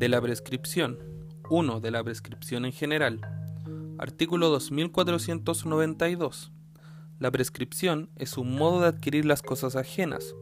de la prescripción. 1. De la prescripción en general. Artículo 2492. La prescripción es un modo de adquirir las cosas ajenas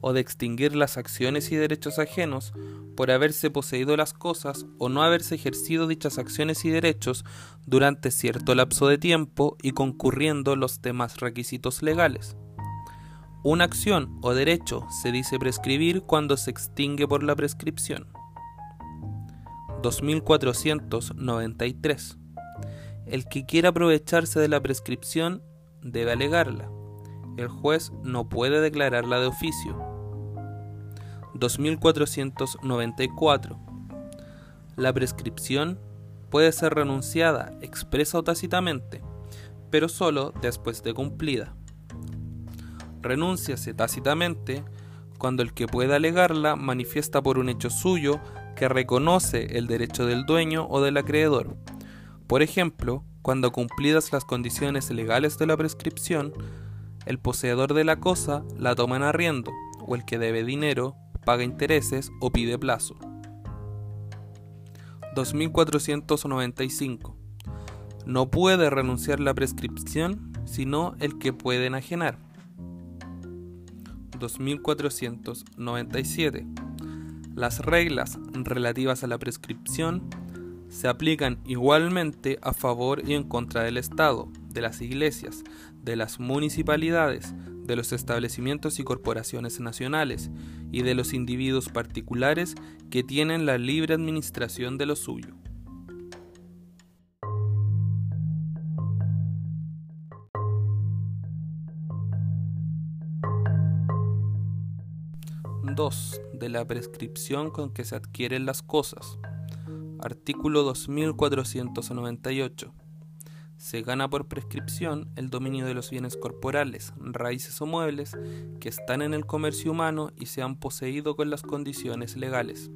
o de extinguir las acciones y derechos ajenos por haberse poseído las cosas o no haberse ejercido dichas acciones y derechos durante cierto lapso de tiempo y concurriendo los demás requisitos legales. Una acción o derecho se dice prescribir cuando se extingue por la prescripción. 2493 el que quiera aprovecharse de la prescripción debe alegarla. El juez no puede declararla de oficio. 2494. La prescripción puede ser renunciada expresa o tácitamente, pero solo después de cumplida. Renúnciase tácitamente cuando el que pueda alegarla manifiesta por un hecho suyo que reconoce el derecho del dueño o del acreedor por ejemplo, cuando cumplidas las condiciones legales de la prescripción, el poseedor de la cosa la toma en arriendo, o el que debe dinero paga intereses o pide plazo. 2495. No puede renunciar la prescripción sino el que puede enajenar. 2497. Las reglas relativas a la prescripción se aplican igualmente a favor y en contra del Estado, de las iglesias, de las municipalidades, de los establecimientos y corporaciones nacionales y de los individuos particulares que tienen la libre administración de lo suyo. 2. De la prescripción con que se adquieren las cosas. Artículo 2498. Se gana por prescripción el dominio de los bienes corporales, raíces o muebles que están en el comercio humano y se han poseído con las condiciones legales.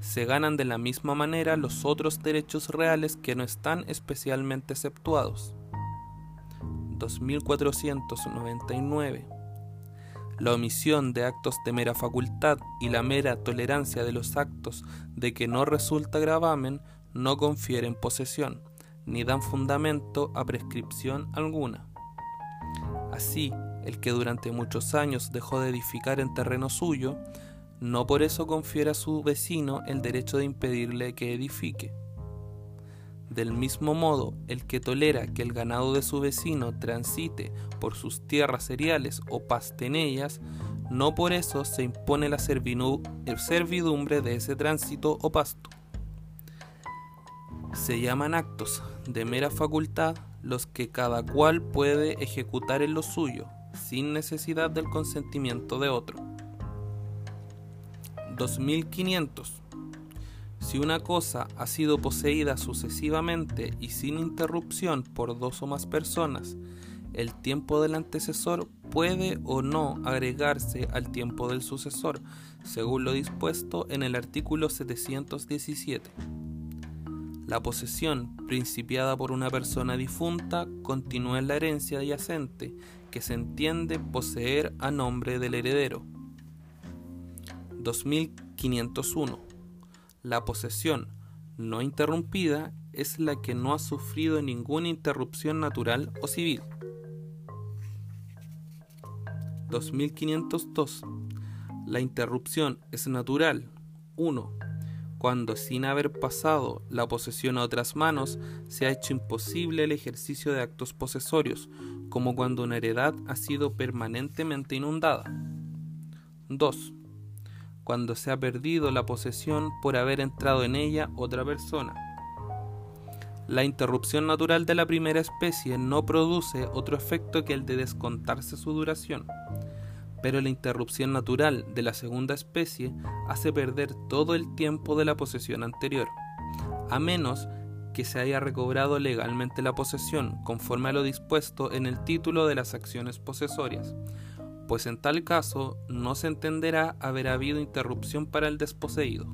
Se ganan de la misma manera los otros derechos reales que no están especialmente exceptuados. 2499 la omisión de actos de mera facultad y la mera tolerancia de los actos de que no resulta gravamen no confieren posesión, ni dan fundamento a prescripción alguna. Así, el que durante muchos años dejó de edificar en terreno suyo, no por eso confiere a su vecino el derecho de impedirle que edifique. Del mismo modo, el que tolera que el ganado de su vecino transite por sus tierras cereales o paste en ellas, no por eso se impone la servidumbre de ese tránsito o pasto. Se llaman actos de mera facultad los que cada cual puede ejecutar en lo suyo, sin necesidad del consentimiento de otro. 2500 si una cosa ha sido poseída sucesivamente y sin interrupción por dos o más personas, el tiempo del antecesor puede o no agregarse al tiempo del sucesor, según lo dispuesto en el artículo 717. La posesión principiada por una persona difunta continúa en la herencia adyacente, que se entiende poseer a nombre del heredero. 2501 la posesión no interrumpida es la que no ha sufrido ninguna interrupción natural o civil. 2502. La interrupción es natural. 1. Cuando sin haber pasado la posesión a otras manos se ha hecho imposible el ejercicio de actos posesorios, como cuando una heredad ha sido permanentemente inundada. 2 cuando se ha perdido la posesión por haber entrado en ella otra persona. La interrupción natural de la primera especie no produce otro efecto que el de descontarse su duración, pero la interrupción natural de la segunda especie hace perder todo el tiempo de la posesión anterior, a menos que se haya recobrado legalmente la posesión conforme a lo dispuesto en el título de las acciones posesorias, pues en tal caso no se entenderá haber habido interrupción para el desposeído.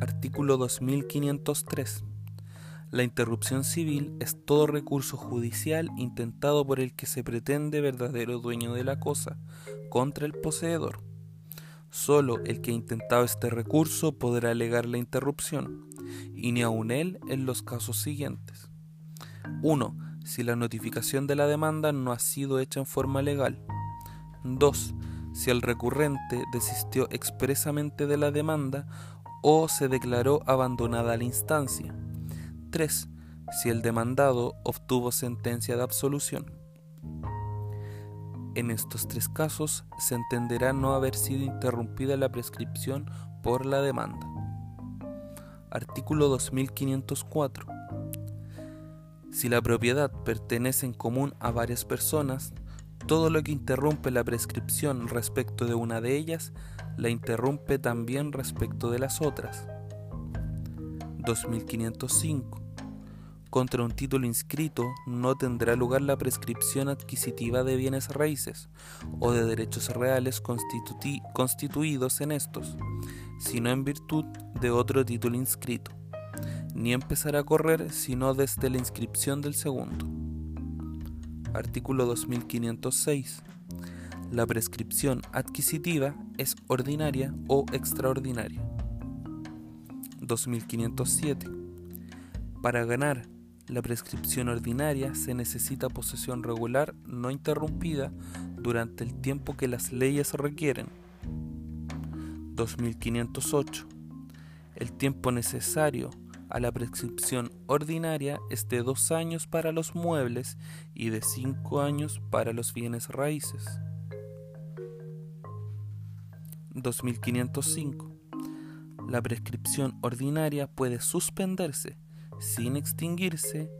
Artículo 2503. La interrupción civil es todo recurso judicial intentado por el que se pretende verdadero dueño de la cosa contra el poseedor. Solo el que ha intentado este recurso podrá alegar la interrupción, y ni aun él en los casos siguientes. 1. Si la notificación de la demanda no ha sido hecha en forma legal. 2. Si el recurrente desistió expresamente de la demanda o se declaró abandonada la instancia. 3. Si el demandado obtuvo sentencia de absolución. En estos tres casos se entenderá no haber sido interrumpida la prescripción por la demanda. Artículo 2504. Si la propiedad pertenece en común a varias personas, todo lo que interrumpe la prescripción respecto de una de ellas, la interrumpe también respecto de las otras. 2505 contra un título inscrito no tendrá lugar la prescripción adquisitiva de bienes raíces o de derechos reales constituidos en estos, sino en virtud de otro título inscrito, ni empezará a correr sino desde la inscripción del segundo. Artículo 2506. La prescripción adquisitiva es ordinaria o extraordinaria. 2507. Para ganar la prescripción ordinaria se necesita posesión regular no interrumpida durante el tiempo que las leyes requieren. 2508. El tiempo necesario a la prescripción ordinaria es de dos años para los muebles y de cinco años para los bienes raíces. 2505. La prescripción ordinaria puede suspenderse sin extinguirse,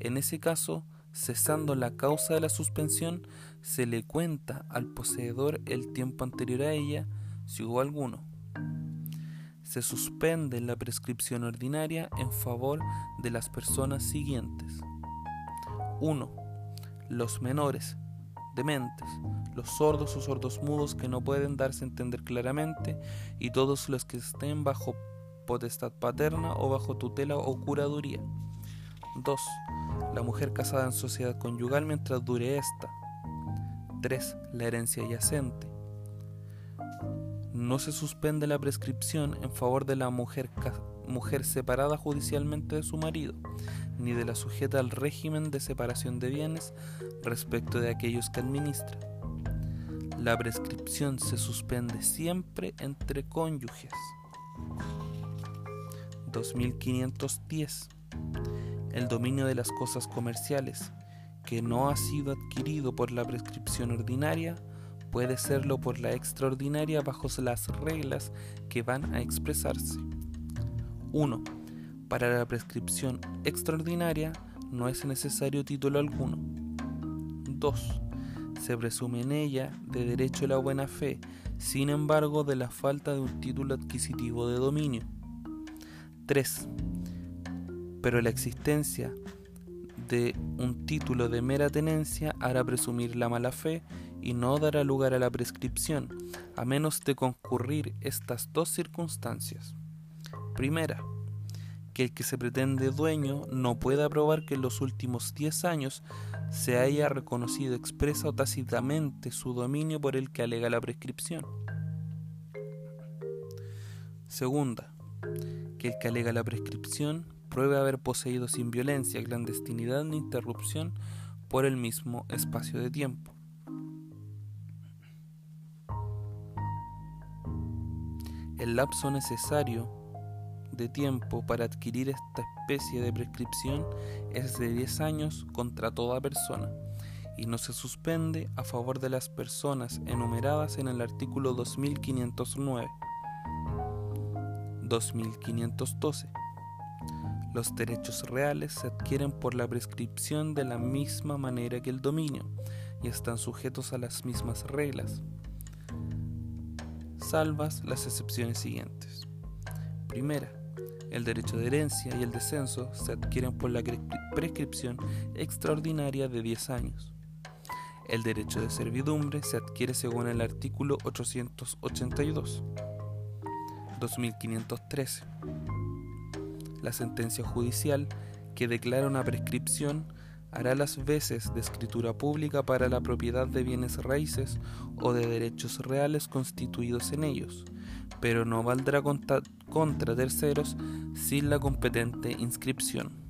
en ese caso, cesando la causa de la suspensión, se le cuenta al poseedor el tiempo anterior a ella, si hubo alguno. Se suspende la prescripción ordinaria en favor de las personas siguientes. 1. Los menores, dementes, los sordos o sordos mudos que no pueden darse a entender claramente y todos los que estén bajo potestad paterna o bajo tutela o curaduría. 2. La mujer casada en sociedad conyugal mientras dure esta. 3. La herencia yacente. No se suspende la prescripción en favor de la mujer, mujer separada judicialmente de su marido, ni de la sujeta al régimen de separación de bienes respecto de aquellos que administra. La prescripción se suspende siempre entre cónyuges. 2510. El dominio de las cosas comerciales, que no ha sido adquirido por la prescripción ordinaria, puede serlo por la extraordinaria bajo las reglas que van a expresarse. 1. Para la prescripción extraordinaria no es necesario título alguno. 2. Se presume en ella de derecho a la buena fe, sin embargo de la falta de un título adquisitivo de dominio. 3. Pero la existencia de un título de mera tenencia hará presumir la mala fe y no dará lugar a la prescripción, a menos de concurrir estas dos circunstancias. Primera, que el que se pretende dueño no pueda probar que en los últimos 10 años se haya reconocido expresa o tácitamente su dominio por el que alega la prescripción. Segunda, que el que alega la prescripción pruebe haber poseído sin violencia, clandestinidad ni interrupción por el mismo espacio de tiempo. El lapso necesario de tiempo para adquirir esta especie de prescripción es de 10 años contra toda persona y no se suspende a favor de las personas enumeradas en el artículo 2509. 2512. Los derechos reales se adquieren por la prescripción de la misma manera que el dominio y están sujetos a las mismas reglas, salvas las excepciones siguientes. Primera, el derecho de herencia y el descenso se adquieren por la prescripción extraordinaria de 10 años. El derecho de servidumbre se adquiere según el artículo 882. 2513. La sentencia judicial que declara una prescripción hará las veces de escritura pública para la propiedad de bienes raíces o de derechos reales constituidos en ellos, pero no valdrá contra, contra terceros sin la competente inscripción.